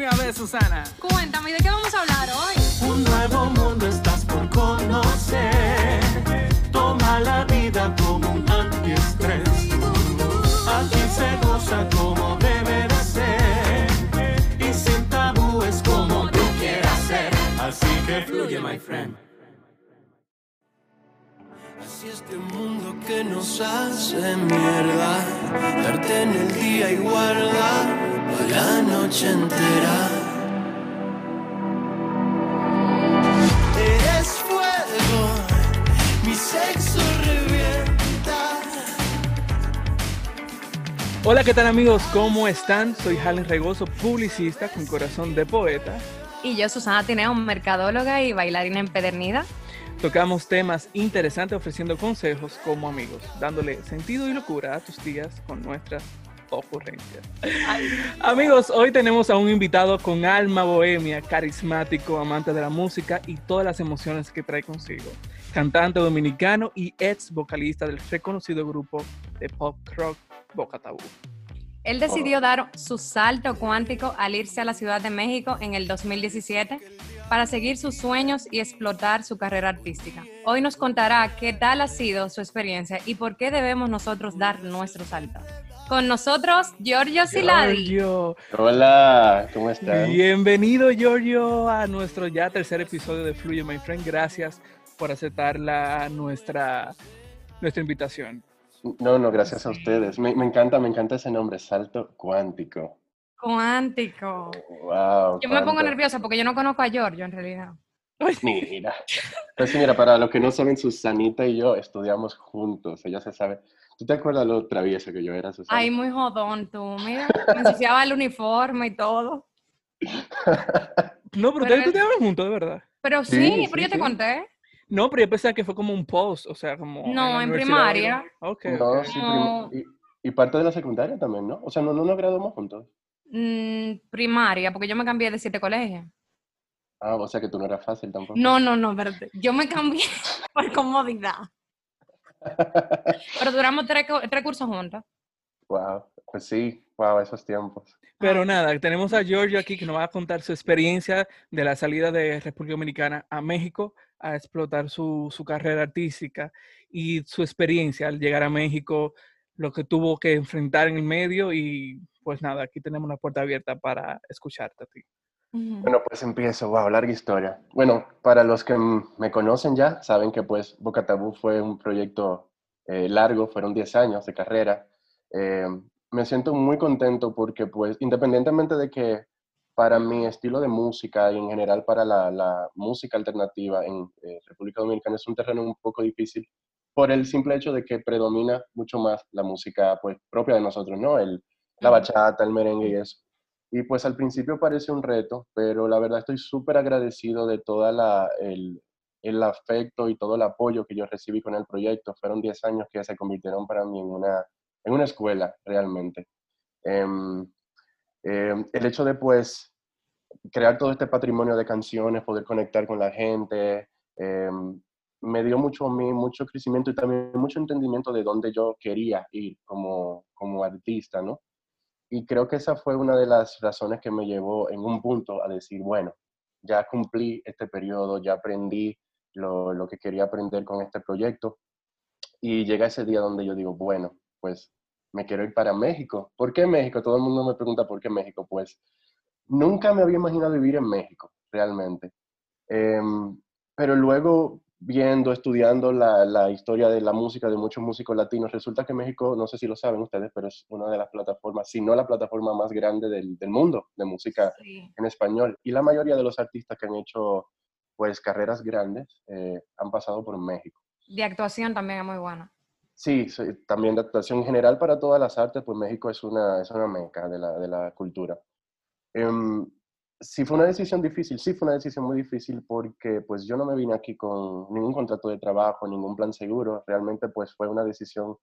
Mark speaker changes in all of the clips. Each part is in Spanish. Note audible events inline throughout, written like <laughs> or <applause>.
Speaker 1: Dime a ver, Susana.
Speaker 2: Cuéntame, ¿de qué vamos a hablar hoy?
Speaker 3: Un nuevo mundo estás por conocer. Toma la vida como un antiestrés. Aquí se goza como debe de ser. Y sin tabúes como tú quieras ser. Así que fluye, my friend. Este mundo que nos hace mierda. Darte en el día y guardar la noche entera. Eres fuego, mi sexo revienta.
Speaker 1: Hola, ¿qué tal amigos? ¿Cómo están? Soy Halen Regoso, publicista con corazón de poeta.
Speaker 2: Y yo, Susana Tineo, mercadóloga y bailarina empedernida.
Speaker 1: Tocamos temas interesantes ofreciendo consejos como amigos, dándole sentido y locura a tus días con nuestras ocurrencias. Amigos, hoy tenemos a un invitado con alma bohemia, carismático, amante de la música y todas las emociones que trae consigo. Cantante dominicano y ex vocalista del reconocido grupo de pop rock Boca Tabú.
Speaker 2: Él decidió dar su salto cuántico al irse a la Ciudad de México en el 2017 para seguir sus sueños y explotar su carrera artística. Hoy nos contará qué tal ha sido su experiencia y por qué debemos nosotros dar nuestro salto. Con nosotros, Giorgio Siladi.
Speaker 1: Giorgio.
Speaker 4: Hola, ¿cómo estás?
Speaker 1: Bienvenido, Giorgio, a nuestro ya tercer episodio de Fluye, my friend. Gracias por aceptar la, nuestra, nuestra invitación.
Speaker 4: No, no, gracias a ustedes. Me, me encanta, me encanta ese nombre, salto cuántico.
Speaker 2: Cuántico.
Speaker 4: Wow.
Speaker 2: Yo me pongo nerviosa porque yo no conozco a Giorgio en realidad.
Speaker 4: Mira. Pues mira, para los que no saben, Susanita y yo estudiamos juntos. Ella se sabe. ¿Tú te acuerdas lo travieso que yo era, Susana?
Speaker 2: Ay, muy jodón tú. Mira, me ensuciaba el uniforme y todo.
Speaker 1: No, pero,
Speaker 2: Pero
Speaker 1: ustedes estudiaban juntos, de verdad.
Speaker 2: Pero sí,
Speaker 4: Sí,
Speaker 2: pero yo
Speaker 4: sí,
Speaker 2: te
Speaker 4: sí.
Speaker 2: conté.
Speaker 1: No, pero yo pensaba que fue como un post, o sea, como.
Speaker 2: No, en primaria.
Speaker 1: o algo. Ok,
Speaker 4: No,
Speaker 1: ok.
Speaker 4: sí,
Speaker 2: No.
Speaker 4: prim- y, y parte de la secundaria también, ¿no? O sea, no, no nos graduamos juntos.
Speaker 2: Mm, primaria, porque yo me cambié de siete colegios.
Speaker 4: Ah, o sea que tú no eras fácil tampoco.
Speaker 2: No, no, no, espérate. Yo me cambié <laughs> por comodidad. Pero duramos tres, tres cursos juntos.
Speaker 4: Wow, pues sí, wow, esos tiempos.
Speaker 1: Pero nada, tenemos a Giorgio aquí que nos va a contar su experiencia de la salida de República Dominicana a México a explotar su, su carrera artística y su experiencia al llegar a México, lo que tuvo que enfrentar en el medio y pues nada, aquí tenemos la puerta abierta para escucharte a ti.
Speaker 4: Bueno, pues empiezo, wow, larga historia. Bueno, para los que me conocen ya, saben que pues Boca Tabú fue un proyecto eh, largo, fueron 10 años de carrera. Eh, me siento muy contento porque pues independientemente de que para mi estilo de música y en general para la, la música alternativa en eh, República Dominicana es un terreno un poco difícil por el simple hecho de que predomina mucho más la música pues propia de nosotros, ¿no? El, la bachata, el merengue y eso. Y pues al principio parece un reto, pero la verdad estoy súper agradecido de todo el, el afecto y todo el apoyo que yo recibí con el proyecto. Fueron 10 años que se convirtieron para mí en una, en una escuela realmente. Em, em, el hecho de pues crear todo este patrimonio de canciones, poder conectar con la gente, em, me dio mucho a mí, mucho crecimiento y también mucho entendimiento de dónde yo quería ir como, como artista, ¿no? Y creo que esa fue una de las razones que me llevó en un punto a decir, bueno, ya cumplí este periodo, ya aprendí lo, lo que quería aprender con este proyecto. Y llega ese día donde yo digo, bueno, pues me quiero ir para México. ¿Por qué México? Todo el mundo me pregunta por qué México. Pues nunca me había imaginado vivir en México, realmente. Em, pero luego viendo, estudiando la, la historia de la música de muchos músicos latinos, resulta que México, no sé si lo saben ustedes, pero es una de las plataformas, si no la plataforma más grande del, del mundo de música
Speaker 2: Sí.
Speaker 4: en español. Y la mayoría de los artistas que han hecho pues carreras grandes eh, han pasado por México.
Speaker 2: De actuación también es muy buena.
Speaker 4: Sí, sí, también de actuación en general para todas las artes, pues México es una, es una meca de la, de la cultura. Em, sí fue una decisión difícil, sí fue una decisión muy difícil porque pues yo no me vine aquí con ningún contrato de trabajo, ningún plan seguro, realmente pues fue una decisión,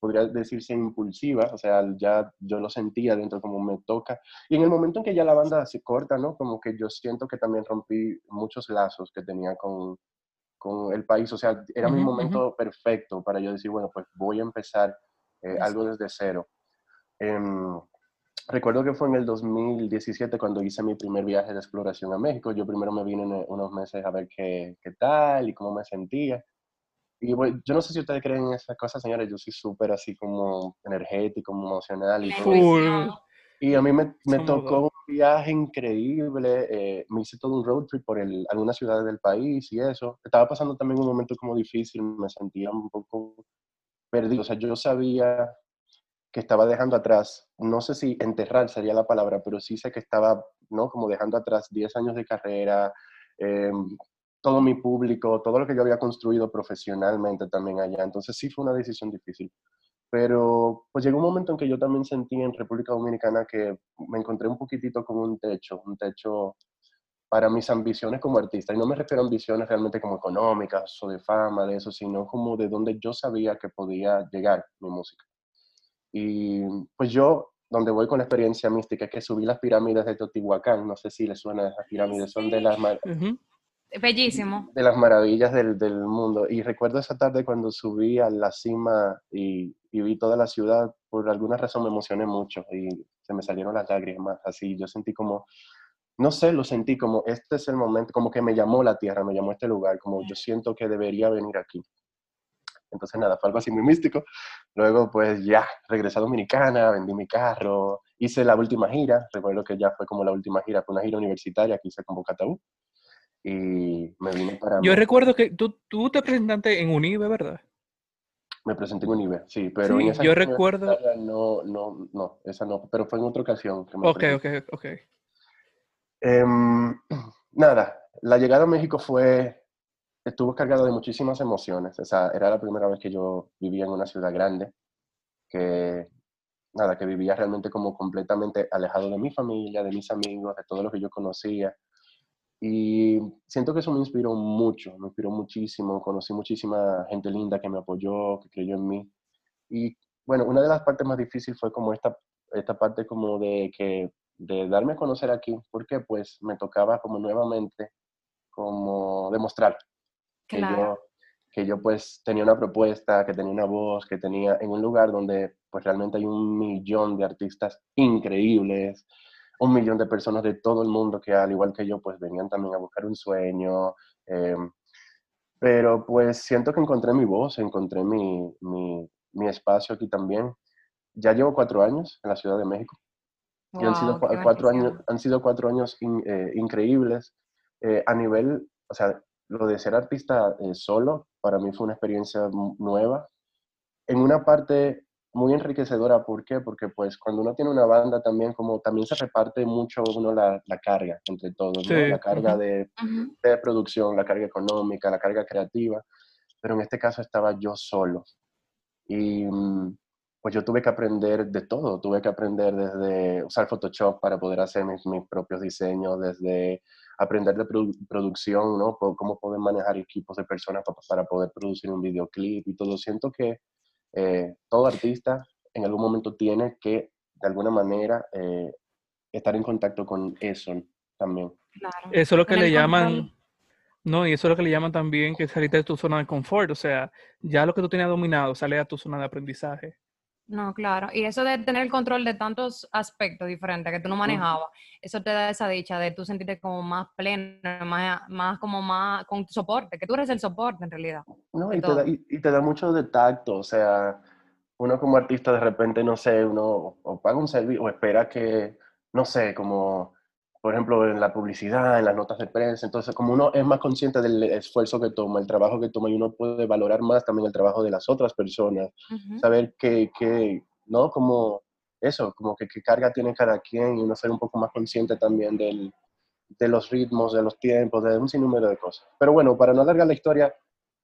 Speaker 4: podría decirse impulsiva, o sea, ya yo lo sentía dentro como me toca. Y en el momento en que ya la banda se corta, ¿no? Como que yo siento que también rompí muchos lazos que tenía con, con el país, o sea, era mi
Speaker 1: Ujú,
Speaker 4: momento perfecto para yo decir, bueno, pues voy a empezar eh, algo desde cero. Em, recuerdo que fue en el 2017 cuando hice mi primer viaje de exploración a México. Yo primero me vine unos meses a ver qué, qué tal y cómo me sentía. Y bueno, yo no sé si ustedes creen en esas cosas, señores. Yo soy súper así como energético, emocional y todo. Y a mí me, me tocó un viaje increíble. Eh, me hice todo un road trip por el, algunas ciudades del país y eso. Estaba pasando también un momento como difícil. Me sentía un poco perdido. O sea, yo sabía estaba dejando atrás, no sé si enterrar sería la palabra, pero sí sé que estaba, ¿no? Como dejando atrás 10 años de carrera, eh, todo mi público, todo lo que yo había construido profesionalmente también allá. Entonces sí fue una decisión difícil. Pero pues llegó un momento en que yo también sentí en República Dominicana que me encontré un poquitito como un techo, un techo para mis ambiciones como artista. Y no me refiero a ambiciones realmente como económicas o de fama, de eso, sino como de donde yo sabía que podía llegar mi música. Y pues yo, donde voy con la experiencia mística, es que subí las pirámides de Teotihuacán, no sé si les suena esas pirámides, son de las...
Speaker 2: Bellísimo.
Speaker 4: De las maravillas del, del, mundo. Y recuerdo esa tarde cuando subí a la cima y, y, vi toda la ciudad, por alguna razón me emocioné mucho y se me salieron las lágrimas. Así, yo sentí como, no sé, lo sentí como, este es el momento, como que me llamó la tierra, me llamó este lugar, como yo siento que debería venir aquí. Entonces, nada, fue algo así muy místico. Luego, pues ya, regresé a Dominicana, vendí mi carro, hice la última gira. Recuerdo que ya fue como la última gira, fue una gira universitaria que hice con Bocatabú y me vine para...
Speaker 1: Yo recuerdo que tú, tú te presentaste en UNIBE, ¿verdad?
Speaker 4: Me presenté en UNIBE, sí, pero
Speaker 1: sí,
Speaker 4: en esa
Speaker 1: yo recuerdo...
Speaker 4: No, no, no, esa no, pero fue en otra ocasión.
Speaker 1: Que me ok, ok, ok.
Speaker 4: Eh, <clears throat> nada, la llegada a México fue, estuvo cargada de muchísimas emociones. O sea, era la primera vez que yo vivía en una ciudad grande, que nada, que vivía realmente como completamente alejado de mi familia, de mis amigos, de todo lo que yo conocía. Y siento que eso me inspiró mucho, me inspiró muchísimo, conocí muchísima gente linda que me apoyó, que creyó en mí. Y bueno, una de las partes más difíciles fue como esta, esta parte como de que de darme a conocer aquí, porque pues me tocaba como nuevamente como demostrar que yo que yo pues tenía una propuesta, que tenía una voz, que tenía en un lugar donde pues realmente hay un millón de artistas increíbles, un millón de personas de todo el mundo que al igual que yo, pues venían también a buscar un sueño. Eh, pero pues siento que encontré mi voz, encontré mi, mi, mi, espacio aquí también. Ya llevo cuatro años en la Ciudad de México. y han sido cuatro años, han sido cuatro años eh, increíbles. Eh, a nivel, o sea, lo de ser artista eh, solo, para mí fue una experiencia nueva. En una parte muy enriquecedora. ¿Por qué? Porque pues cuando uno tiene una banda también como también se reparte mucho uno la, la carga entre todos, la carga de, de, producción, la carga económica, la carga creativa, pero en este caso estaba yo solo. Y mm, pues yo tuve que aprender de todo, tuve que aprender desde usar Photoshop para poder hacer mis, mis propios diseños, desde aprender de producción, ¿no? Cómo poder manejar equipos de personas para, para poder producir un videoclip y todo. Siento que eh, todo artista en algún momento tiene que, de alguna manera, eh, estar en contacto con eso también.
Speaker 1: Eso es lo que le llaman, no, y eso es lo que le llaman también que salirte de tu zona de confort, o sea, ya lo que tú tenías dominado sale a tu zona de aprendizaje.
Speaker 2: No, claro. Y eso de tener el control de tantos aspectos diferentes que tú no manejabas, eso te da esa dicha de tú sentirte como más pleno, más, más como más con tu soporte, que tú eres el soporte en realidad.
Speaker 4: No, y te, da, y, te, da, mucho de tacto, o sea, uno como artista de repente, no sé, uno o paga un servicio o espera que, no sé, como por ejemplo, en la publicidad, en las notas de prensa. Entonces, como uno es más consciente del esfuerzo que toma, el trabajo que toma, y uno puede valorar más también el trabajo de las otras personas, saber qué, qué, ¿no? Como eso, como que qué carga tiene cada quien y uno ser un poco más consciente también del, de los ritmos, de los tiempos, de un sinnúmero de cosas. Pero bueno, para no alargar la historia,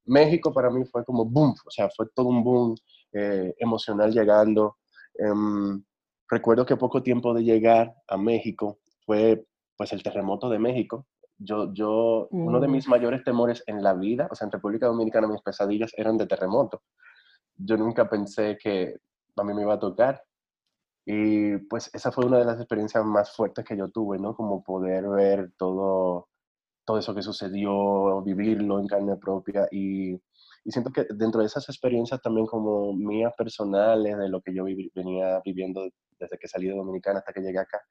Speaker 4: México para mí fue como boom, o sea, fue todo un boom eh, emocional llegando. Um, recuerdo que poco tiempo de llegar a México, fue pues el terremoto de México. Yo, yo, uno de mis mayores temores en la vida, o sea, en República Dominicana mis pesadillas eran de terremoto. Yo nunca pensé que a mí me iba a tocar. Y pues esa fue una de las experiencias más fuertes que yo tuve, ¿no? Como poder ver todo, todo eso que sucedió, vivirlo en carne propia. Y, y siento que dentro de esas experiencias también como mías personales, de lo que yo venía viviendo desde que salí de Dominicana hasta que llegué acá,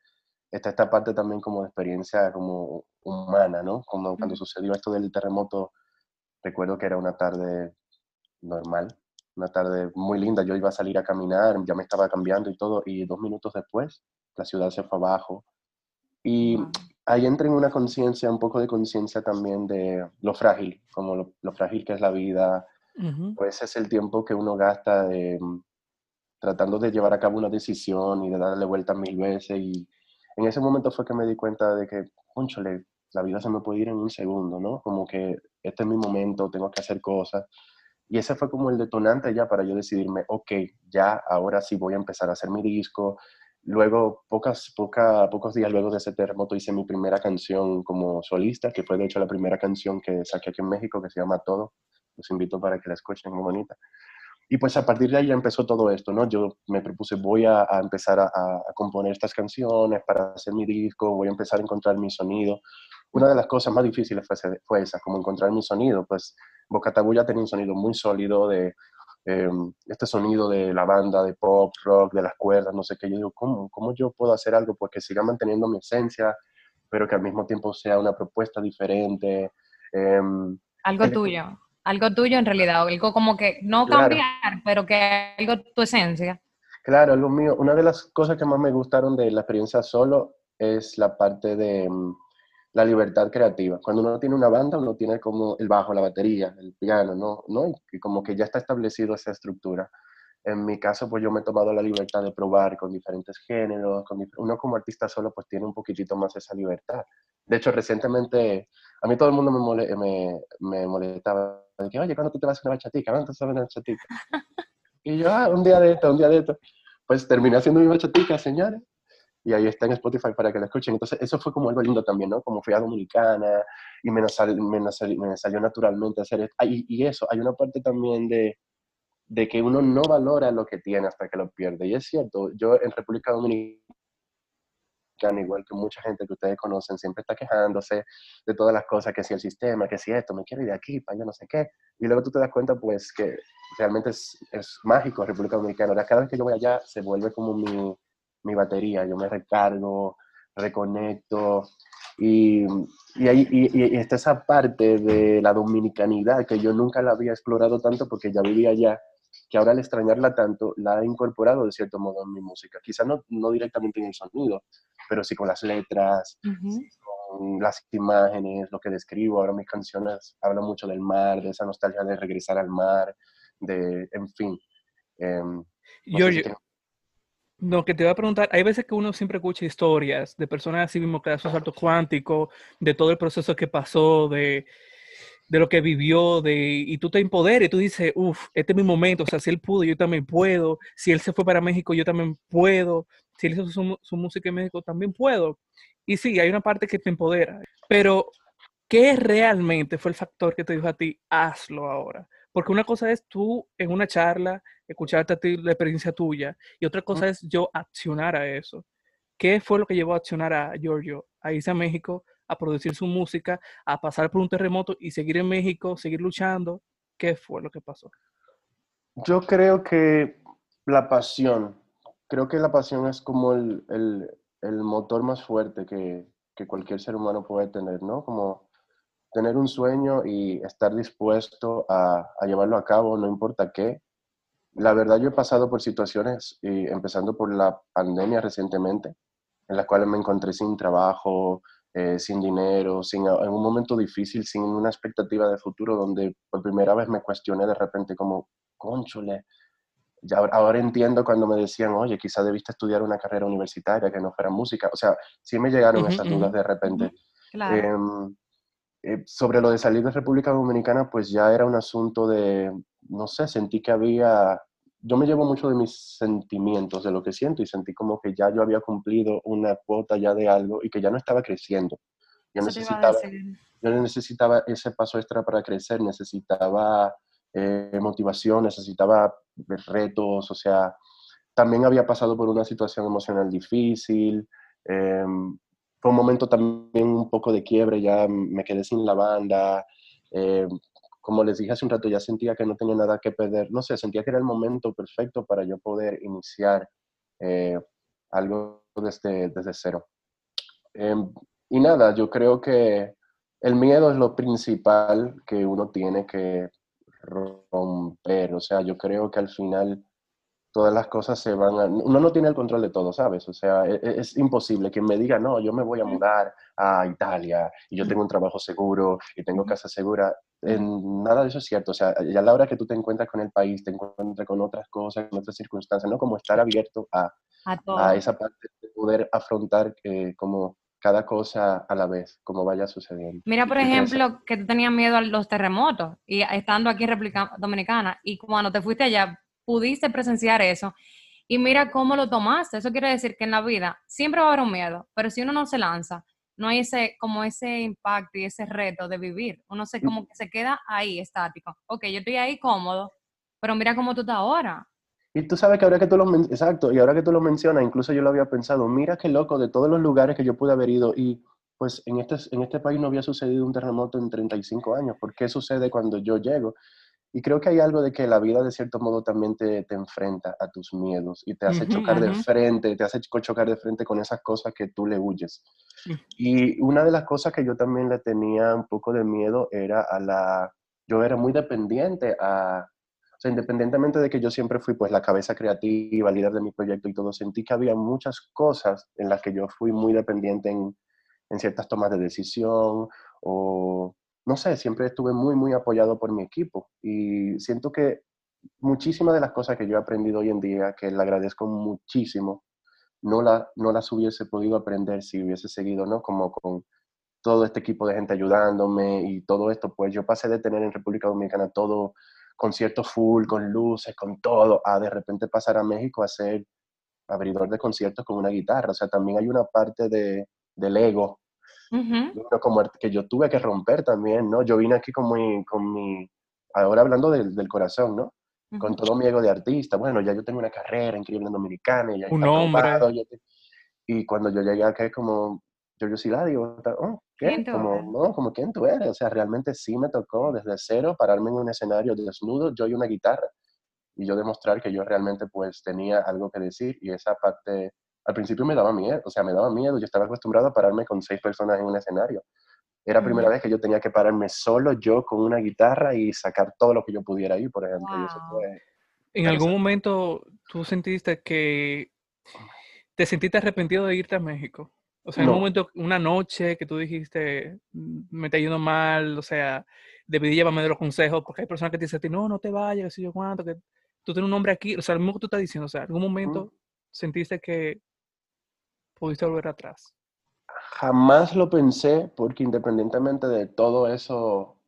Speaker 4: está esta parte también como de experiencia como humana, ¿no? Como cuando sucedió esto del terremoto, recuerdo que era una tarde normal, una tarde muy linda, yo iba a salir a caminar, ya me estaba cambiando y todo, y dos minutos después la ciudad se fue abajo. Y ahí entra en una conciencia, un poco de conciencia también de lo frágil, como lo, frágil que es la vida, pues es el tiempo que uno gasta mm, tratando de llevar a cabo una decisión y de darle vueltas mil veces. Y en ese momento fue que me di cuenta de que, conchole, la vida se me puede ir en un segundo, ¿no? Como que este es mi momento, tengo que hacer cosas. Y ese fue como el detonante ya para yo decidirme, ok, ya ahora sí voy a empezar a hacer mi disco. Luego, pocas, poca, pocos días luego de ese terremoto, hice mi primera canción como solista, que fue de hecho la primera canción que saqué aquí en México, que se llama Todo. Los invito para que la escuchen, muy bonita. Y pues a partir de ahí ya empezó todo esto, ¿no? Yo me propuse, voy a, empezar a, a, componer estas canciones para hacer mi disco, voy a empezar a encontrar mi sonido una de las cosas más difíciles fue, esa, como encontrar mi sonido. Pues Bocatabulla tenía un sonido muy sólido de em, este sonido de la banda, de pop, rock, de las cuerdas, no sé qué. Yo digo, ¿cómo, cómo yo puedo hacer algo porque siga manteniendo mi esencia, pero que al mismo tiempo sea una propuesta diferente?
Speaker 2: Em, algo tuyo, algo tuyo en realidad, algo como que no cambiar, pero que algo tu esencia.
Speaker 4: Claro, algo mío. Una de las cosas que más me gustaron de la experiencia solo es la parte de em, la libertad creativa. Cuando uno tiene una banda, uno tiene como el bajo, la batería, el piano, ¿no? ¿no? Y como que ya está establecido esa estructura. En mi caso, pues yo me he tomado la libertad de probar con diferentes géneros. Con uno como artista solo, pues tiene un poquitito más esa libertad. De hecho, recientemente, a mí todo el mundo me, me, me molestaba. De que, oye, ¿cuándo tú te vas a una bachatica? ¿Cuándo te vas a una bachatica? Y yo, ah, un día de esto, un día de esto. Pues terminé haciendo mi bachatica, señores y ahí está en Spotify para que la escuchen. Entonces, eso fue como algo lindo también, ¿no? Como fui a Dominicana y me, me, salió naturalmente hacer esto. Ah, y, y, eso, hay una parte también de, de que uno no valora lo que tiene hasta que lo pierde. Y es cierto, yo en República Dominicana, igual que mucha gente que ustedes conocen, siempre está quejándose de todas las cosas, que si el sistema, que si esto, me quiero ir de aquí, para allá, no sé qué. Y luego tú te das cuenta, pues, que realmente es, es mágico República Dominicana. Ahora, cada vez que yo voy allá, se vuelve como mi mi batería, yo me recargo, reconecto y, y, ahí, y, está esa parte de la dominicanidad que yo nunca la había explorado tanto porque ya vivía allá, que ahora al extrañarla tanto la he incorporado de cierto modo en mi música. Quizá no, no directamente en el sonido, pero sí con las letras, con las imágenes, lo que describo. Ahora mis canciones hablan mucho del mar, de esa nostalgia de regresar al mar, de, en fin.
Speaker 1: Eh, yo, no, que te voy a preguntar, hay veces que uno siempre escucha historias de personas así mismo que dan su salto cuántico, de todo el proceso que pasó, de, de lo que vivió, de, y tú te empoderas y tú dices, uff, este es mi momento, o sea, si él pudo, yo también puedo, si él se fue para México, yo también puedo, si él hizo su, su música en México, también puedo. Y sí, hay una parte que te empodera, pero ¿qué realmente fue el factor que te dijo a ti, hazlo ahora? Porque una cosa es tú en una charla, escucharte a ti la experiencia tuya, y otra cosa es yo accionar a eso. ¿Qué fue lo que llevó a accionar a Giorgio a irse a México, a producir su música, a pasar por un terremoto y seguir en México, seguir luchando? ¿Qué fue lo que pasó?
Speaker 4: Yo creo que la pasión, creo que la pasión es como el, el, motor más fuerte que, que, cualquier ser humano puede tener, ¿no? Como tener un sueño y estar dispuesto a, llevarlo a cabo, no importa qué. La verdad, yo he pasado por situaciones, y empezando por la pandemia recientemente, en las cuales me encontré sin trabajo, eh, sin dinero, sin, en un momento difícil, sin una expectativa de futuro, donde por primera vez me cuestioné de repente como, conchole, ya ahora entiendo cuando me decían, oye, quizá debiste estudiar una carrera universitaria que no fuera música. O sea, sí me llegaron esas dudas de repente. Claro. Em, eh, sobre lo de salir de República Dominicana, pues ya era un asunto de, no sé, sentí que había, yo me llevo mucho de mis sentimientos, de lo que siento, y sentí como que ya yo había cumplido una cuota ya de algo y que ya no estaba creciendo. Ya necesitaba, yo necesitaba ese paso extra para crecer, necesitaba eh, motivación, necesitaba retos, o sea, también había pasado por una situación emocional difícil, eh, fue un momento también un poco de quiebre, ya me quedé sin la banda. Eh, como les dije hace un rato, ya sentía que no tenía nada que perder. No sé, sentía que era el momento perfecto para yo poder iniciar eh, algo desde, desde cero. Em, y nada, yo creo que el miedo es lo principal que uno tiene que romper. O sea, yo creo que al final todas las cosas se van a... Uno no tiene el control de todo, ¿sabes? O sea, es, es, imposible que me diga, no, yo me voy a mudar a Italia y yo tengo un trabajo seguro y tengo casa segura. En, nada de eso es cierto. O sea, ya a la hora que tú te encuentras con el país, te encuentras con otras cosas, con otras circunstancias, ¿no? Como estar abierto a, a, a esa parte de poder afrontar eh, como cada cosa a la vez, como vaya sucediendo.
Speaker 2: Mira, por ejemplo, que tú tenías miedo a los terremotos y estando aquí en República Dominicana y cuando te fuiste allá pudiste presenciar eso y mira cómo lo tomaste. Eso quiere decir que en la vida siempre va a haber un miedo, pero si uno no se lanza, no hay ese como ese impacto y ese reto de vivir. Uno se como que se queda ahí estático. Ok, yo estoy ahí cómodo, pero mira cómo tú estás ahora.
Speaker 4: Y tú sabes que ahora que tú lo exacto, y ahora que tú lo mencionas, incluso yo lo había pensado, mira qué loco de todos los lugares que yo pude haber ido y pues en este, en este país no había sucedido un terremoto en 35 años. ¿Por qué sucede cuando yo llego? Y creo que hay algo de que la vida de cierto modo también te, te enfrenta a tus miedos y te hace chocar de frente, te hace chocar de frente con esas cosas que tú le huyes. Y una de las cosas que yo también le tenía un poco de miedo era a la... Yo era muy dependiente a, sea, independientemente de que yo siempre fui pues la cabeza creativa, líder de mi proyecto y todo, sentí que había muchas cosas en las que yo fui muy dependiente en, en ciertas tomas de decisión o, no sé, siempre estuve muy, muy apoyado por mi equipo y siento que muchísimas de las cosas que yo he aprendido hoy en día, que le agradezco muchísimo, no, la, no las hubiese podido aprender si hubiese seguido, ¿no? Como con todo este equipo de gente ayudándome y todo esto, pues yo pasé de tener en República Dominicana todo conciertos full, con luces, con todo, a de repente pasar a México a ser abridor de conciertos con una guitarra. O sea, también hay una parte de, del ego como que yo tuve que romper también, ¿no? Yo vine aquí con mi, con mi ahora hablando del, del corazón, ¿no? Con todo mi ego de artista. Bueno, ya yo tengo una carrera increíble en Dominicana. Y ya
Speaker 1: Un hombre.
Speaker 4: y cuando yo llegué acá, como, yo, yo sí la digo, oh, ¿qué? Como, no, como quién tú eres. O sea, realmente sí me tocó desde cero pararme en un escenario desnudo, yo y una guitarra, y yo demostrar que yo realmente pues tenía algo que decir y esa parte, al principio me daba miedo, o sea, me daba miedo, yo estaba acostumbrado a pararme con seis personas en un escenario. Era la primera vez que yo tenía que pararme solo yo con una guitarra y sacar todo lo que yo pudiera ir, por ejemplo. Y eso fue
Speaker 1: ¿En algún momento tú sentiste que te sentiste arrepentido de irte a México? O sea, en un momento, una noche que tú dijiste, mm, me está yendo mal, o sea, debí llevarme de los consejos, porque hay personas que te dicen a ti, no, no te vayas, qué sé yo cuánto, que tú tienes un nombre aquí, o sea, lo mismo que tú estás diciendo, o sea, en algún momento sentiste que pudiste volver atrás.
Speaker 4: Jamás lo pensé, porque independientemente de todo eso,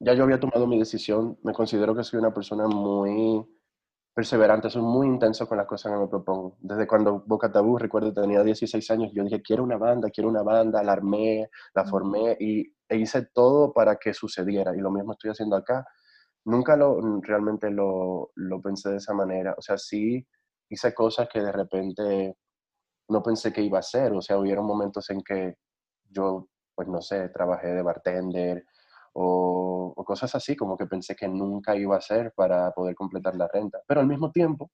Speaker 4: ya yo había tomado mi decisión, me considero que soy una persona muy perseverante, soy muy intenso con las cosas que me propongo. Desde cuando Boca Tabú, recuerdo, tenía 16 años, yo dije, quiero una banda, quiero una banda, la armé, la formé y e hice todo para que sucediera. Y lo mismo estoy haciendo acá. Nunca lo, realmente lo, lo pensé de esa manera. O sea, sí hice cosas que de repente no pensé que iba a hacer. O sea, hubieron momentos en que yo, pues no sé, trabajé de bartender, o, cosas así, como que pensé que nunca iba a ser para poder completar la renta. Pero al mismo tiempo,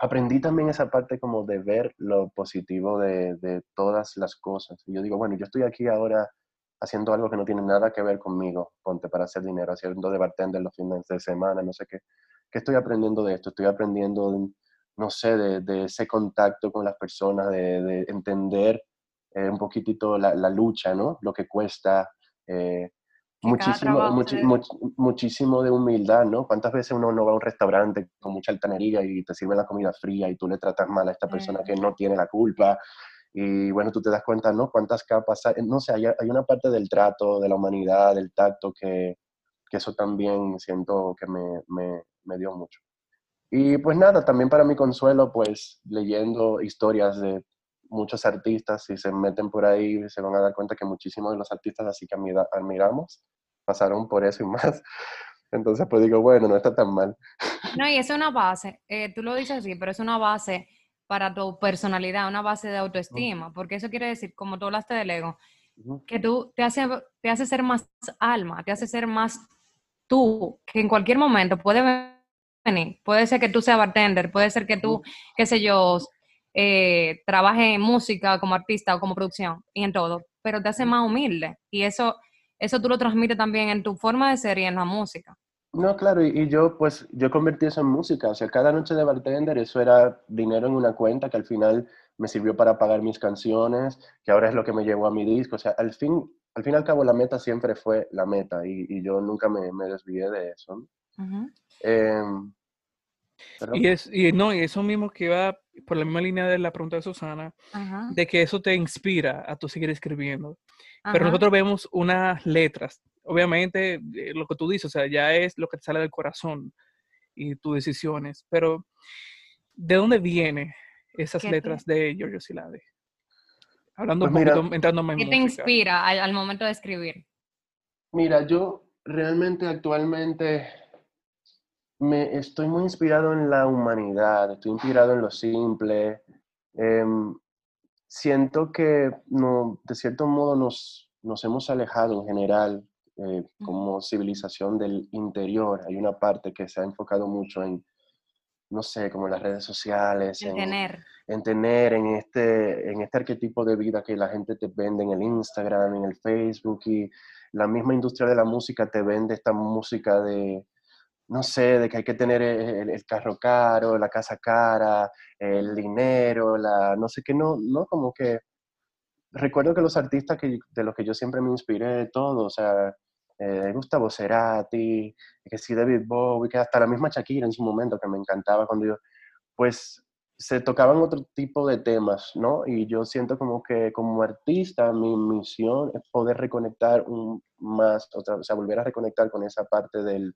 Speaker 4: aprendí también esa parte como de ver lo positivo de, de, todas las cosas. Yo digo, bueno, yo estoy aquí ahora haciendo algo que no tiene nada que ver conmigo, ponte para hacer dinero, haciendo de bartender los fines de semana, no sé qué. ¿Qué estoy aprendiendo de esto? Estoy aprendiendo, no sé, de, de ese contacto con las personas, de, de entender eh, un poquitito la, la, lucha, ¿no? Lo que cuesta. Eh, muchísimo, muchísimo de humildad, ¿no? ¿Cuántas veces uno no va a un restaurante con mucha altanería y te sirven la comida fría y tú le tratas mal a esta persona que no tiene la culpa? Y bueno, tú te das cuenta, ¿no? Cuántas capas hay. No sé, hay, hay una parte del trato, de la humanidad, del tacto, que, que eso también siento que me, me, me dio mucho. Y pues nada, también para mi consuelo, pues leyendo historias de muchos artistas, si se meten por ahí, se van a dar cuenta que muchísimos de los artistas así que admiramos pasaron por eso y <laughs> más. Entonces, pues digo, bueno, no está tan mal. <laughs>
Speaker 2: No, y es una base, eh, tú lo dices así, pero es una base para tu personalidad, una base de autoestima, porque eso quiere decir, como tú hablaste del ego, que tú te hace, te hace ser más alma, te hace ser más tú, que en cualquier momento puede puede ser que tú seas bartender, puede ser que tú, qué sé yo, eh, trabaje en música como artista o como producción y en todo, pero te hace más humilde y eso, eso tú lo transmites también en tu forma de ser y en la música.
Speaker 4: No, claro, y, yo pues yo convertí eso en música, o sea, cada noche de bartender eso era dinero en una cuenta que al final me sirvió para pagar mis canciones, que ahora es lo que me llevó a mi disco, o sea, al fin, al fin y al cabo la meta siempre fue la meta y, yo nunca me, me, desvié de eso.
Speaker 1: Em, y, es, y no, y eso mismo que va por la misma línea de la pregunta de Susana, de que eso te inspira a tu seguir escribiendo. Pero nosotros vemos unas letras obviamente eh, lo que tú dices, o sea, ya es lo que te sale del corazón y tus decisiones, pero ¿de dónde vienen esas letras de Giorgio Silade? Hablando
Speaker 2: pues un poquito, entrando en ¿Qué te inspira al, momento de escribir?
Speaker 4: Mira, yo realmente actualmente me estoy muy inspirado en la humanidad, estoy inspirado en lo simple. Em, siento que no, de cierto modo nos, nos hemos alejado en general eh, como civilización del interior. Hay una parte que se ha enfocado mucho en, no sé, como las redes sociales,
Speaker 2: en, tener.
Speaker 4: En tener, en este, en este arquetipo de vida que la gente te vende en el Instagram, en el Facebook y la misma industria de la música te vende esta música de, no sé, de que hay que tener el, carro caro, la casa cara, el dinero, la, no sé qué, no, no, como que recuerdo que los artistas que, de los que yo siempre me inspiré, todo, o sea, eh, Gustavo Cerati, que sí, David Bowie, que hasta la misma Shakira en su momento, que me encantaba cuando yo, pues se tocaban otro tipo de temas, ¿no? Y yo siento como que como artista mi misión es poder reconectar un más, otra, o sea, volver a reconectar con esa parte del,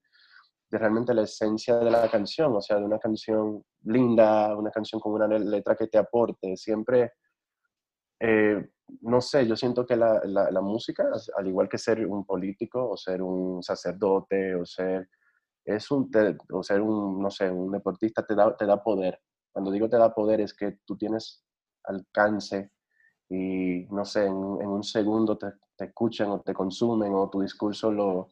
Speaker 4: de realmente la esencia de la canción, o sea, de una canción linda, una canción con una letra que te aporte, siempre eh, no sé, yo siento que la, la, música, al igual que ser un político o ser un sacerdote o ser, es un, ser un, no sé, un deportista, te da, te da poder. Cuando digo te da poder es que tú tienes alcance y, no sé, en, en un segundo te, te, escuchan o te consumen o tu discurso lo,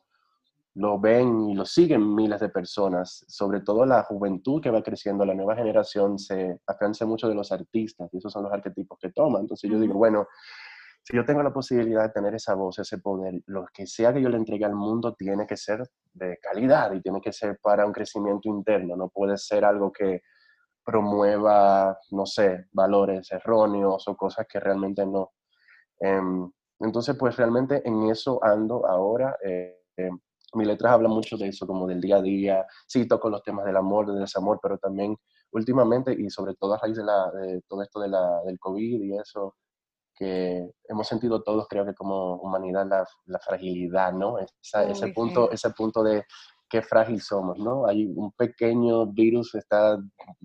Speaker 4: lo ven y lo siguen miles de personas, sobre todo la juventud que va creciendo, la nueva generación se afianza mucho de los artistas y esos son los arquetipos que toman. Entonces yo digo, bueno, si yo tengo la posibilidad de tener esa voz, ese poder, lo que sea que yo le entregue al mundo tiene que ser de calidad y tiene que ser para un crecimiento interno, no puede ser algo que promueva, no sé, valores erróneos o cosas que realmente no. Em, entonces, pues realmente en eso ando ahora. Eh, em, mis letras hablan mucho de eso, como del día a día. Sí, toco los temas del amor, del desamor, pero también últimamente y sobre todo a raíz de, la, de todo esto de la, del COVID y eso, que hemos sentido todos, creo que como humanidad, la, la fragilidad, ¿no? ese, punto, ese punto de qué frágil somos, ¿no? Hay un pequeño virus que está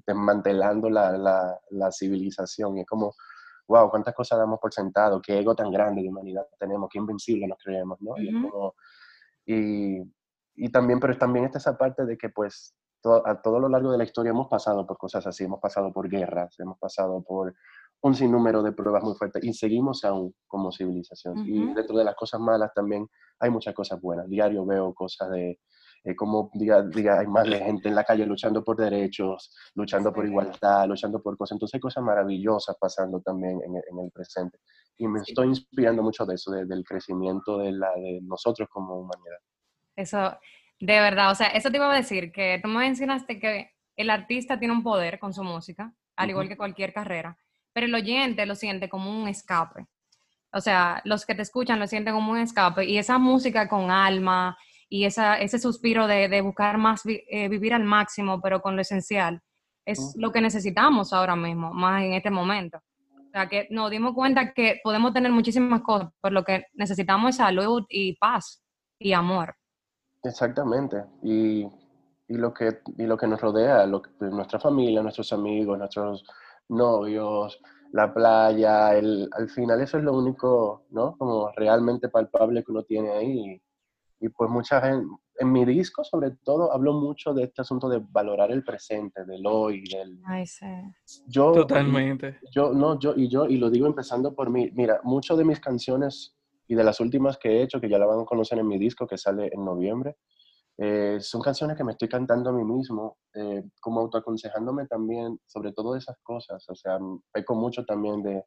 Speaker 4: desmantelando la, la, la civilización y es como, wow, cuántas cosas damos por sentado, qué ego tan grande de humanidad tenemos, qué invencible nos creemos, ¿no? Y es como y, y también, pero también está esa parte de que pues a todo lo largo de la historia hemos pasado por cosas así, hemos pasado por guerras, hemos pasado por un sinnúmero de pruebas muy fuertes y seguimos aún como civilización. Y dentro de las cosas malas también hay muchas cosas buenas. Diario veo cosas de eh, cómo día, día hay más gente en la calle luchando por derechos, luchando por igualdad, luchando por cosas. Entonces hay cosas maravillosas pasando también en, en el presente y me estoy inspirando mucho de eso, del crecimiento de, la, de nosotros como humanidad.
Speaker 2: Eso, de verdad, o sea, eso te iba a decir, que tú me mencionaste que el artista tiene un poder con su música, al igual que cualquier carrera, pero el oyente lo siente como un escape. O sea, los que te escuchan lo sienten como un escape y esa música con alma y esa, ese suspiro de, de buscar más, eh, vivir al máximo, pero con lo esencial, es lo que necesitamos ahora mismo, más en este momento. O sea, que nos dimos cuenta que podemos tener muchísimas cosas, pero lo que necesitamos es salud y paz y amor.
Speaker 4: Exactamente. Y, y lo, que, y lo que nos rodea, lo nuestra familia, nuestros amigos, nuestros novios, la playa, el, al final eso es lo único, ¿no? Como realmente palpable que uno tiene ahí. Y pues mucha gente, en mi disco sobre todo hablo mucho de este asunto de valorar el presente, del hoy, del...
Speaker 2: Ay, sí.
Speaker 4: Yo,
Speaker 1: Totalmente.
Speaker 4: Yo, no, yo, y yo, y lo digo empezando por mí, mira, muchas de mis canciones y de las últimas que he hecho, que ya la van a conocer en mi disco que sale en noviembre, Eh, son canciones que me estoy cantando a mí mismo, eh, como autoaconsejándome también sobre todo esas cosas. O sea, peco mucho también de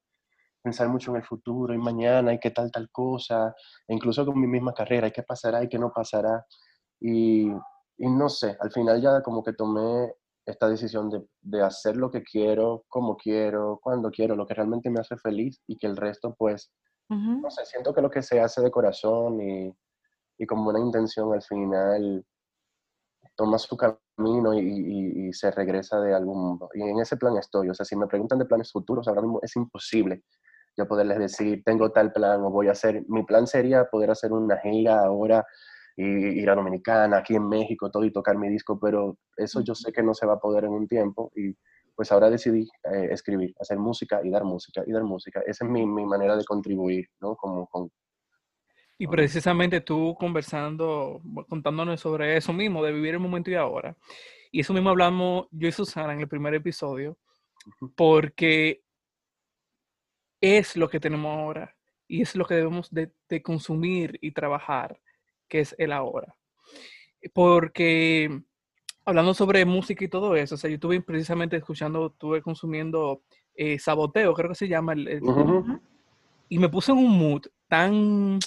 Speaker 4: pensar mucho en el futuro y mañana y qué tal tal cosa, e incluso con mi misma carrera, y qué pasará y qué no pasará. Y, y no sé, al final ya como que tomé esta decisión de, de, hacer lo que quiero, como quiero, cuando quiero, lo que realmente me hace feliz y que el resto pues, no sé, siento que lo que se hace de corazón y, y como una intención al final toma su camino y, y, se regresa de algún mundo. Y en ese plan estoy. O sea, si me preguntan de planes futuros, ahora mismo es imposible yo poderles decir, tengo tal plan o voy a hacer, mi plan sería poder hacer una gira ahora y ir a Dominicana, aquí en México, todo y tocar mi disco, pero eso yo sé que no se va a poder en un tiempo y pues ahora decidí eh, escribir, hacer música y dar música y dar música. Esa es mi, mi manera de contribuir, ¿no? Como con,
Speaker 1: y precisamente tú conversando, contándonos sobre eso mismo, de vivir el momento y ahora. Y eso mismo hablamos yo y Susana en el primer episodio, porque es lo que tenemos ahora y es lo que debemos de, consumir y trabajar, que es el ahora. Porque hablando sobre música y todo eso, o sea, yo estuve precisamente escuchando, estuve consumiendo eh, Saboteo, creo que se llama, el, y me puse en un mood tan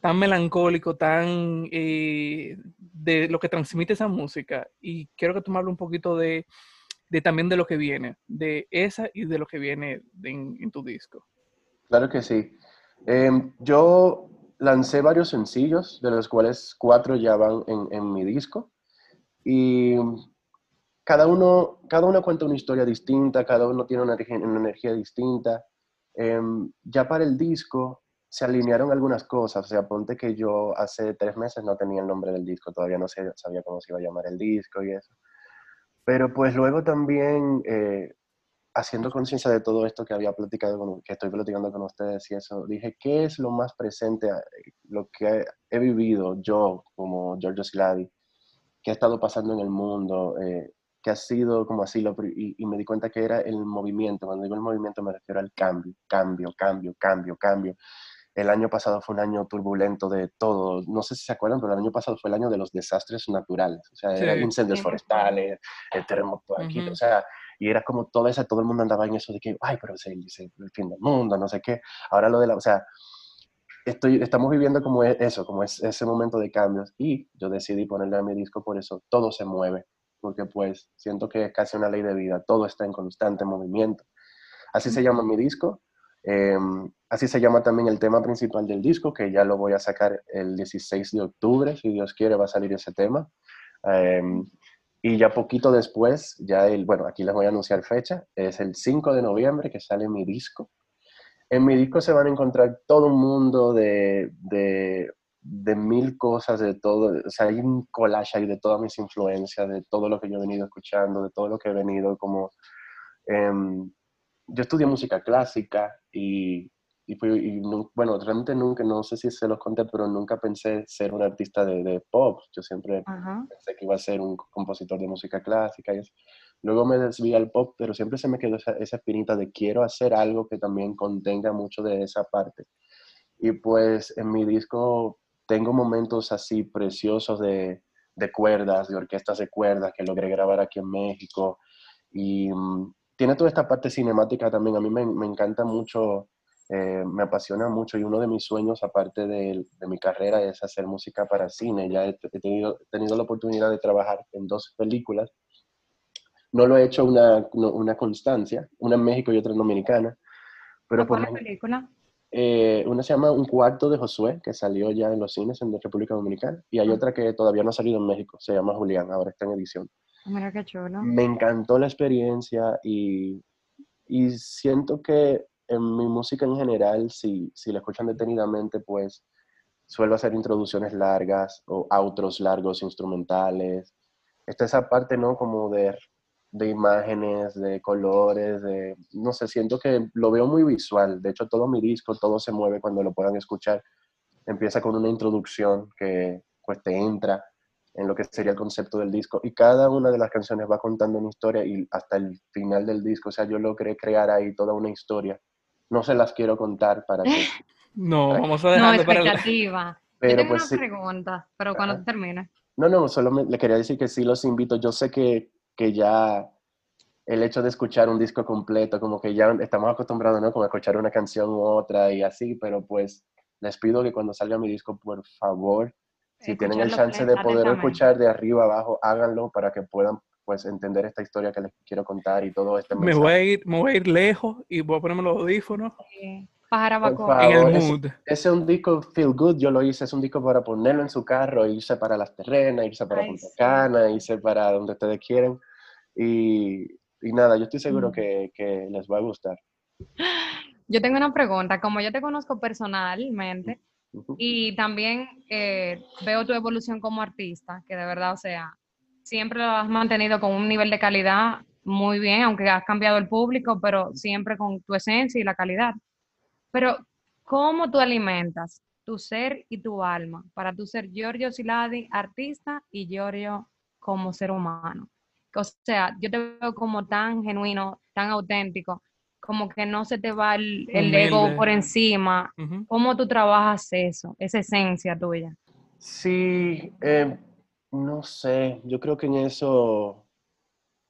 Speaker 1: tan melancólico, tan eh, de lo que transmite esa música. Y quiero que tú me hables un poquito de, de, también de lo que viene, de esa y de lo que viene en, tu disco.
Speaker 4: Claro que sí. Em, yo lancé varios sencillos, de los cuales cuatro ya van en, en mi disco. Y cada uno, cada uno cuenta una historia distinta, cada uno tiene una, una energía distinta. Em, ya para el disco se alinearon algunas cosas. O sea, ponte que yo hace tres meses no tenía el nombre del disco, todavía no sabía cómo se iba a llamar el disco y eso. Pero pues luego también eh, haciendo conciencia de todo esto que había platicado, con, que estoy platicando con ustedes y eso, dije, ¿qué es lo más presente, eh, lo que he, vivido yo como Giorgio Siladi, que ha estado pasando en el mundo, eh, que ha sido como así, lo, y, y, me di cuenta que era el movimiento, cuando digo el movimiento me refiero al cambio, cambio, cambio, cambio, cambio el año pasado fue un año turbulento de todo. No sé si se acuerdan, pero el año pasado fue el año de los desastres naturales. O sea, eran incendios forestales, el terremoto aquí, o sea, y era como toda esa, todo el mundo andaba en eso de que, ay, pero es el, el fin del mundo, no sé qué. Ahora lo de la, o sea, estoy, estamos viviendo como e, eso, como es, ese momento de cambios. Y yo decidí ponerle a mi disco por eso, todo se mueve, porque pues siento que es casi una ley de vida, todo está en constante movimiento. Así se llama mi disco, Em, así se llama también el tema principal del disco, que ya lo voy a sacar el 16 de octubre, si Dios quiere va a salir ese tema. Em, y ya poquito después, ya el, bueno, aquí les voy a anunciar fecha, es el 5 de noviembre que sale mi disco. En mi disco se van a encontrar todo un mundo de, de, de mil cosas, de todo, o sea, hay un collage ahí de todas mis influencias, de todo lo que yo he venido escuchando, de todo lo que he venido como... Eh, yo estudié música clásica y, y, fui, bueno, realmente nunca, no sé si se los conté, pero nunca pensé ser un artista de, de pop. Yo siempre pensé que iba a ser un compositor de música clásica y eso. Luego me desví al pop, pero siempre se me quedó esa, esa espinita de quiero hacer algo que también contenga mucho de esa parte. Y pues en mi disco tengo momentos así preciosos de, de cuerdas, de orquestas de cuerdas que logré grabar aquí en México. Y mm, tiene toda esta parte cinemática también. A mí me, me encanta mucho, eh, me apasiona mucho y uno de mis sueños, aparte de, de mi carrera, es hacer música para cine. Ya he, tenido, tenido, la oportunidad de trabajar en dos películas. No lo he hecho una, una constancia, una en México y otra en Dominicana. Pero
Speaker 2: ¿Cuál película?
Speaker 4: Eh, una se llama Un cuarto de Josué, que salió ya en los cines en la República Dominicana, y hay ah. otra que todavía no ha salido en México, se llama Julián, ahora está en edición.
Speaker 2: Mira qué chulo.
Speaker 4: Me encantó la experiencia y, y siento que en mi música en general, si, si la escuchan detenidamente, pues suelo hacer introducciones largas o outros largos instrumentales. Está esa parte, ¿no? Como de, de imágenes, de colores, de, no sé, siento que lo veo muy visual. De hecho, todo mi disco, todo se mueve cuando lo puedan escuchar. Empieza con una introducción que pues te entra en lo que sería el concepto del disco. Y cada una de las canciones va contando una historia y hasta el final del disco, o sea, yo logré crear ahí toda una historia. No se las quiero contar para que... <laughs>
Speaker 1: No, vamos a dejarlo
Speaker 2: no, expectativa. <laughs> Para... Pero, yo tengo pues, una pregunta, pero cuando termine.
Speaker 4: No, no, solo le quería decir que sí los invito. Yo sé que, que ya el hecho de escuchar un disco completo, como que ya estamos acostumbrados, ¿no? Como a escuchar una canción u otra y así, pero pues les pido que cuando salga mi disco, por favor, si tienen el chance de poder escuchar de arriba abajo, háganlo para que puedan pues entender esta historia que les quiero contar y todo este
Speaker 1: mensaje. Me voy a ir, me voy a ir lejos y voy a ponerme los audífonos.
Speaker 2: Sí. Favor,
Speaker 1: en el mood.
Speaker 4: Ese, es un disco feel good, yo lo hice, es un disco para ponerlo en su carro, irse para las terrenas, irse para Punta Cana, irse para donde ustedes quieren. Y, y nada, yo estoy seguro mm. que, que, les va a gustar. <gasps>
Speaker 2: Yo tengo una pregunta, como yo te conozco personalmente y también eh, veo tu evolución como artista, que de verdad, o sea, siempre lo has mantenido con un nivel de calidad muy bien, aunque has cambiado el público, pero siempre con tu esencia y la calidad. Pero, ¿cómo tú alimentas tu ser y tu alma para tú ser Giorgio Siladi, artista, y Giorgio como ser humano? O sea, yo te veo como tan genuino, tan auténtico, como que no se te va el, ego por encima. ¿Cómo tú trabajas eso, esa esencia tuya?
Speaker 4: Sí, eh, no sé, yo creo que en eso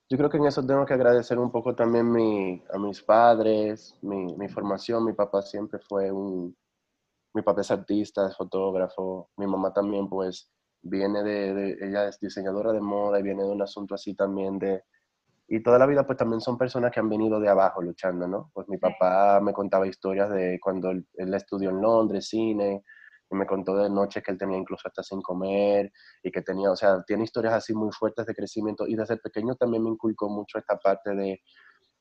Speaker 4: yo creo que en eso tengo que agradecer un poco también mi, a mis padres, mi, mi, formación. Mi papá siempre fue un, mi papá es artista, es fotógrafo. Mi mamá también, pues, viene de, ella es diseñadora de moda y viene de un asunto así también de, y toda la vida, pues, también son personas que han venido de abajo luchando, ¿no? Pues mi papá me contaba historias de cuando él estudió en Londres, cine, y me contó de noches que él tenía incluso hasta sin comer y que tenía, o sea, tiene historias así muy fuertes de crecimiento y desde pequeño también me inculcó mucho esta parte de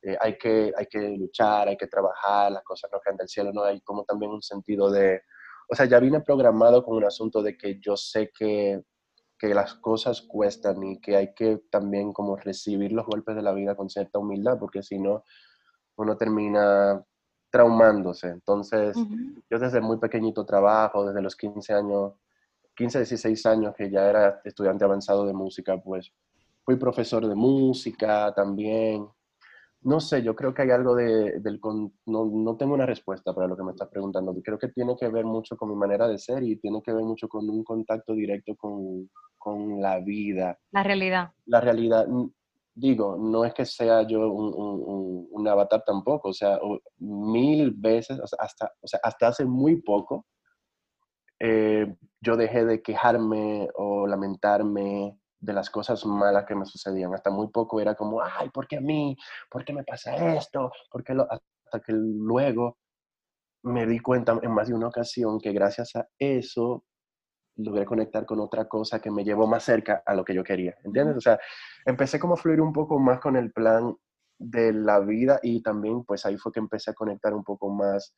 Speaker 4: eh, hay, que, hay que luchar, hay que trabajar, las cosas no caen del cielo, ¿no? Hay como también un sentido de, o sea, ya vine programado con un asunto de que yo sé que, que las cosas cuestan y que hay que también como recibir los golpes de la vida con cierta humildad, porque si no, uno termina traumándose. Entonces, yo desde muy pequeñito trabajo, desde los 15 años, 15, 16 años que ya era estudiante avanzado de música, pues fui profesor de música también. No sé, yo creo que hay algo de, del... No, no tengo una respuesta para lo que me estás preguntando. Creo que tiene que ver mucho con mi manera de ser y tiene que ver mucho con un contacto directo con, con la vida.
Speaker 2: La realidad.
Speaker 4: La realidad digo, no es que sea yo un, un, avatar tampoco, o sea, mil veces, hasta, o sea, hasta hace muy poco, eh, yo dejé de quejarme o lamentarme de las cosas malas que me sucedían. Hasta muy poco era como, ay, ¿por qué a mí? ¿Por qué me pasa esto? ¿Por qué lo? Hasta que luego me di cuenta en más de una ocasión que gracias a eso logré conectar con otra cosa que me llevó más cerca a lo que yo quería, ¿entiendes? O sea, empecé como a fluir un poco más con el plan de la vida y también pues ahí fue que empecé a conectar un poco más,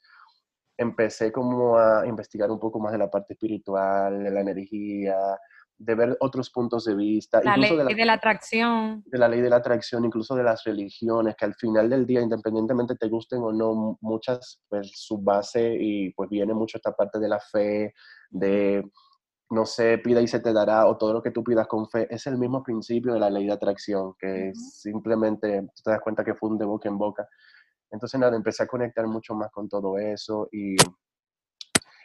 Speaker 4: empecé como a investigar un poco más de la parte espiritual, de la energía, de ver otros puntos de vista.
Speaker 2: La ley de la, atracción.
Speaker 4: De la ley de la atracción, incluso de las religiones, que al final del día, independientemente te gusten o no, muchas, pues su base y pues viene mucho esta parte de la fe, de no sé, pida y se te dará, o todo lo que tú pidas con fe, es el mismo principio de la ley de atracción, que simplemente tú te das cuenta que fue un de boca en boca. Entonces, nada, empecé a conectar mucho más con todo eso y,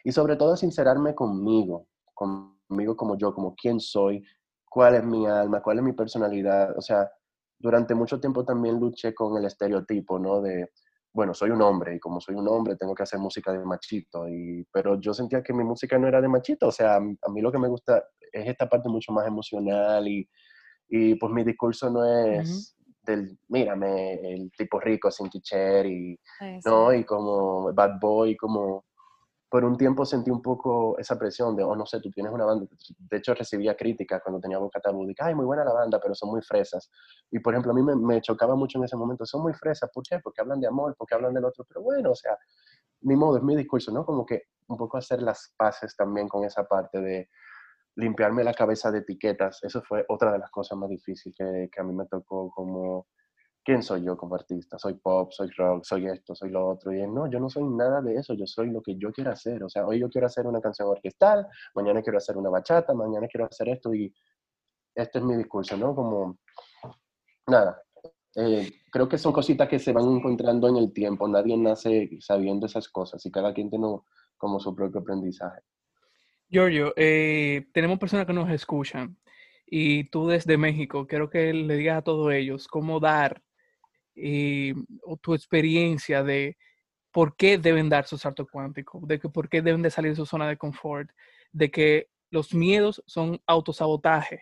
Speaker 4: y sobre todo sincerarme conmigo, conmigo como yo, como quién soy, cuál es mi alma, cuál es mi personalidad. O sea, durante mucho tiempo también luché con el estereotipo, ¿no? De, bueno, soy un hombre y como soy un hombre tengo que hacer música de machito, y, pero yo sentía que mi música no era de machito, o sea, a mí lo que me gusta es esta parte mucho más emocional y, y pues mi discurso no es del, mírame, el tipo rico sin teacher y, ¿no? y como bad boy, como por un tiempo sentí un poco esa presión de, oh, no sé, tú tienes una banda. De hecho, recibía críticas cuando tenía Boca Tabú. Dije, ay, muy buena la banda, pero son muy fresas. Y, por ejemplo, a mí me, chocaba mucho en ese momento, son muy fresas. ¿Por qué? Porque hablan de amor, porque hablan del otro. Pero bueno, o sea, mi modo, es mi discurso, ¿no? Como que un poco hacer las paces también con esa parte de limpiarme la cabeza de etiquetas. Eso fue otra de las cosas más difíciles que, que a mí me tocó como ¿quién soy yo como artista? Soy pop, soy rock, soy esto, soy lo otro. Y no, yo no soy nada de eso, yo soy lo que yo quiero hacer. O sea, hoy yo quiero hacer una canción orquestal, mañana quiero hacer una bachata, mañana quiero hacer esto y este es mi discurso, ¿no? Como, nada, eh, creo que son cositas que se van encontrando en el tiempo, nadie nace sabiendo esas cosas y cada quien tiene como su propio aprendizaje.
Speaker 1: Giorgio, eh, tenemos personas que nos escuchan y tú desde México, quiero que le digas a todos ellos cómo dar eh, tu experiencia de por qué deben dar su salto cuántico, de que por qué deben de salir de su zona de confort, de que los miedos son autosabotaje,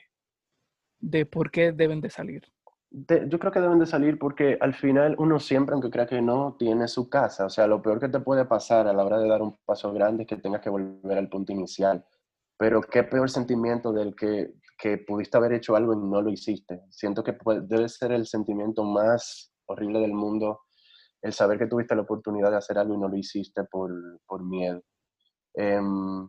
Speaker 1: de por qué deben de salir.
Speaker 4: yo creo que deben de salir porque al final uno siempre, aunque crea que no, tiene su casa. O sea, lo peor que te puede pasar a la hora de dar un paso grande es que tengas que volver al punto inicial. Pero qué peor sentimiento del que, que pudiste haber hecho algo y no lo hiciste. Siento que debe ser el sentimiento más horrible del mundo el saber que tuviste la oportunidad de hacer algo y no lo hiciste por, por miedo. Em,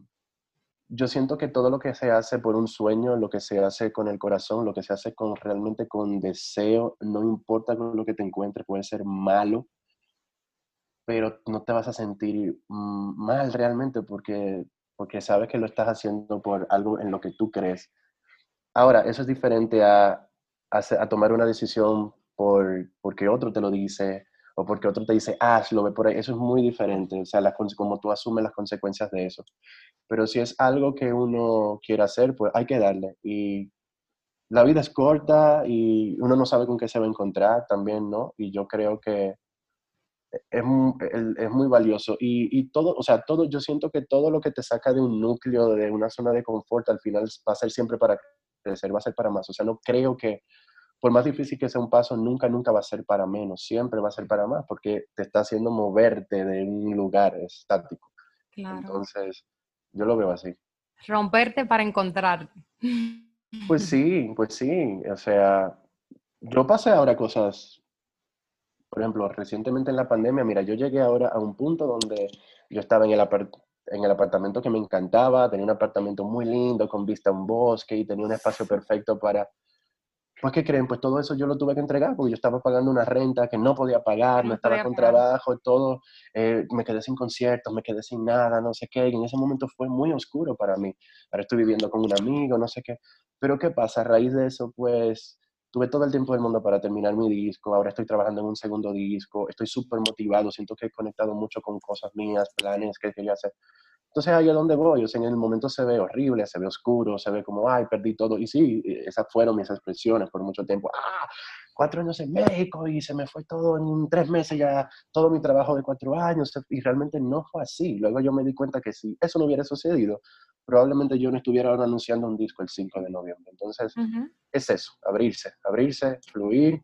Speaker 4: yo siento que todo lo que se hace por un sueño, lo que se hace con el corazón, lo que se hace con realmente con deseo, no importa con lo que te encuentres, puede ser malo, pero no te vas a sentir mal realmente porque, porque sabes que lo estás haciendo por algo en lo que tú crees. Ahora, eso es diferente a, a, tomar una decisión por, porque otro te lo dice o porque otro te dice, ah, si lo ve por ahí, eso es muy diferente, o sea, las, como tú asumes las consecuencias de eso. Pero si es algo que uno quiere hacer, pues hay que darle. Y la vida es corta y uno no sabe con qué se va a encontrar también, ¿no? Y yo creo que es, es muy valioso. Y, y, todo, o sea, todo, yo siento que todo lo que te saca de un núcleo, de una zona de confort, al final va a ser siempre para crecer, va a ser para más. O sea, no creo que por más difícil que sea un paso, nunca, nunca va a ser para menos, siempre va a ser para más, porque te está haciendo moverte de un lugar estático. Claro. Entonces, yo lo veo así.
Speaker 2: Romperte para encontrarte.
Speaker 4: Pues sí, pues sí. O sea, yo pasé ahora cosas, por ejemplo, recientemente en la pandemia, mira, yo llegué ahora a un punto donde yo estaba en el, en el apartamento que me encantaba, tenía un apartamento muy lindo con vista a un bosque y tenía un espacio perfecto para pues, ¿qué creen? Pues todo eso yo lo tuve que entregar porque yo estaba pagando una renta que no podía pagar, no, estaba con trabajo, todo, eh, me quedé sin conciertos, me quedé sin nada, no sé qué, y en ese momento fue muy oscuro para mí. Ahora estoy viviendo con un amigo, no sé qué. Pero ¿qué pasa? A raíz de eso, pues tuve todo el tiempo del mundo para terminar mi disco, ahora estoy trabajando en un segundo disco, estoy súper motivado, siento que he conectado mucho con cosas mías, planes que quería hacer. Entonces ahí a dónde voy, o sea, en el momento se ve horrible, se ve oscuro, se ve como, ay, perdí todo. Y sí, esas fueron mis expresiones por mucho tiempo. Ah, cuatro años en México y se me fue todo en tres meses ya, todo mi trabajo de cuatro años. Y realmente no fue así. Luego yo me di cuenta que si eso no hubiera sucedido, probablemente yo no estuviera ahora anunciando un disco el 5 de noviembre. Entonces, es eso, abrirse, abrirse, fluir.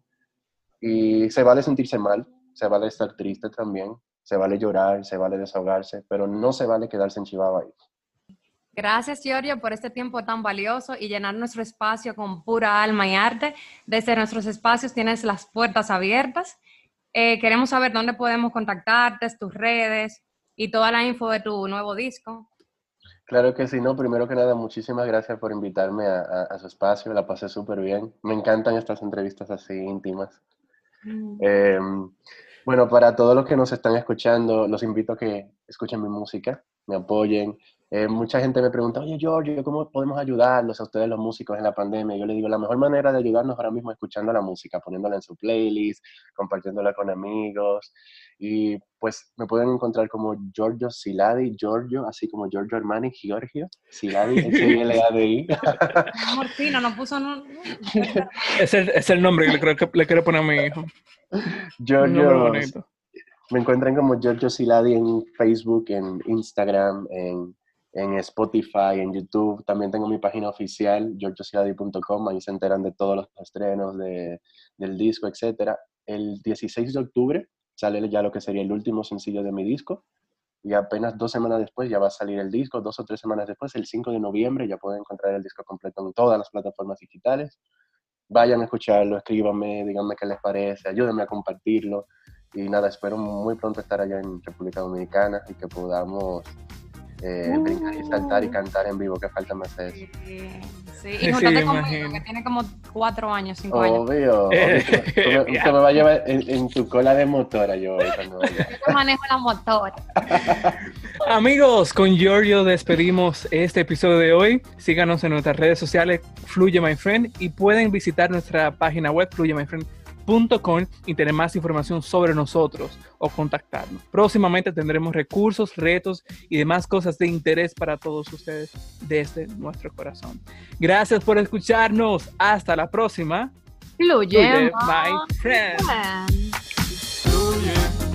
Speaker 4: Y se vale sentirse mal, se vale estar triste también, se vale llorar, se vale desahogarse, pero no se vale quedarse en Chihuahua ahí.
Speaker 2: Gracias, Giorgio, por este tiempo tan valioso y llenar nuestro espacio con pura alma y arte. Desde nuestros espacios tienes las puertas abiertas. Eh, queremos saber dónde podemos contactarte, tus redes y toda la info de tu nuevo disco.
Speaker 4: Claro que sí, no, primero que nada, muchísimas gracias por invitarme a, su espacio, la pasé súper bien. Me encantan estas entrevistas así íntimas. Mm. Em, bueno, para todos los que nos están escuchando, los invito a que escuchen mi música, me apoyen. Eh, mucha gente me pregunta, oye, Giorgio, ¿cómo podemos ayudarlos a ustedes los músicos en la pandemia? Yo les digo, la mejor manera de ayudarnos ahora mismo es escuchando la música, poniéndola en su playlist, compartiéndola con amigos. Y pues me pueden encontrar como Giorgio Siladi, Giorgio, así como Giorgio Armani, Giorgio Siladi, <laughs> S-I-L-A-D-I. <laughs>
Speaker 2: No puso... No, <laughs>
Speaker 1: es, el, es el nombre que le, creo que le quiero poner a mi hijo.
Speaker 4: Giorgio, me encuentran como Giorgio Siladi en Facebook, en Instagram, en, en, Spotify, en YouTube. También tengo mi página oficial, giorgiosiladi.com. Ahí se enteran de todos los estrenos de, del disco, etc. El 16 de octubre sale ya lo que sería el último sencillo de mi disco. Y apenas dos semanas después ya va a salir el disco, dos o tres semanas después, el 5 de noviembre, ya pueden encontrar el disco completo en todas las plataformas digitales vayan a escucharlo, escríbanme, díganme qué les parece, ayúdenme a compartirlo. Y nada, espero muy pronto estar allá en República Dominicana y que podamos eh, brincar y saltar y uh. cantar en vivo, que falta más de eso.
Speaker 2: Sí, <laughs> y juntate conmigo, que tiene como cuatro años, cinco años.
Speaker 4: Obvio, <laughs> Usted me, va a llevar en, tu cola de motora yo. <laughs>
Speaker 2: Yo manejo la motora.
Speaker 1: Amigos, con Giorgio despedimos este episodio de hoy. Síganos en nuestras redes sociales, Fluye My Friend, y pueden visitar nuestra página web, fluyemyfriend.com y tener más información sobre nosotros o contactarnos. Próximamente tendremos recursos, retos y demás cosas de interés para todos ustedes desde nuestro corazón. Gracias por escucharnos. Hasta la próxima.
Speaker 2: Fluye.
Speaker 3: Fluye,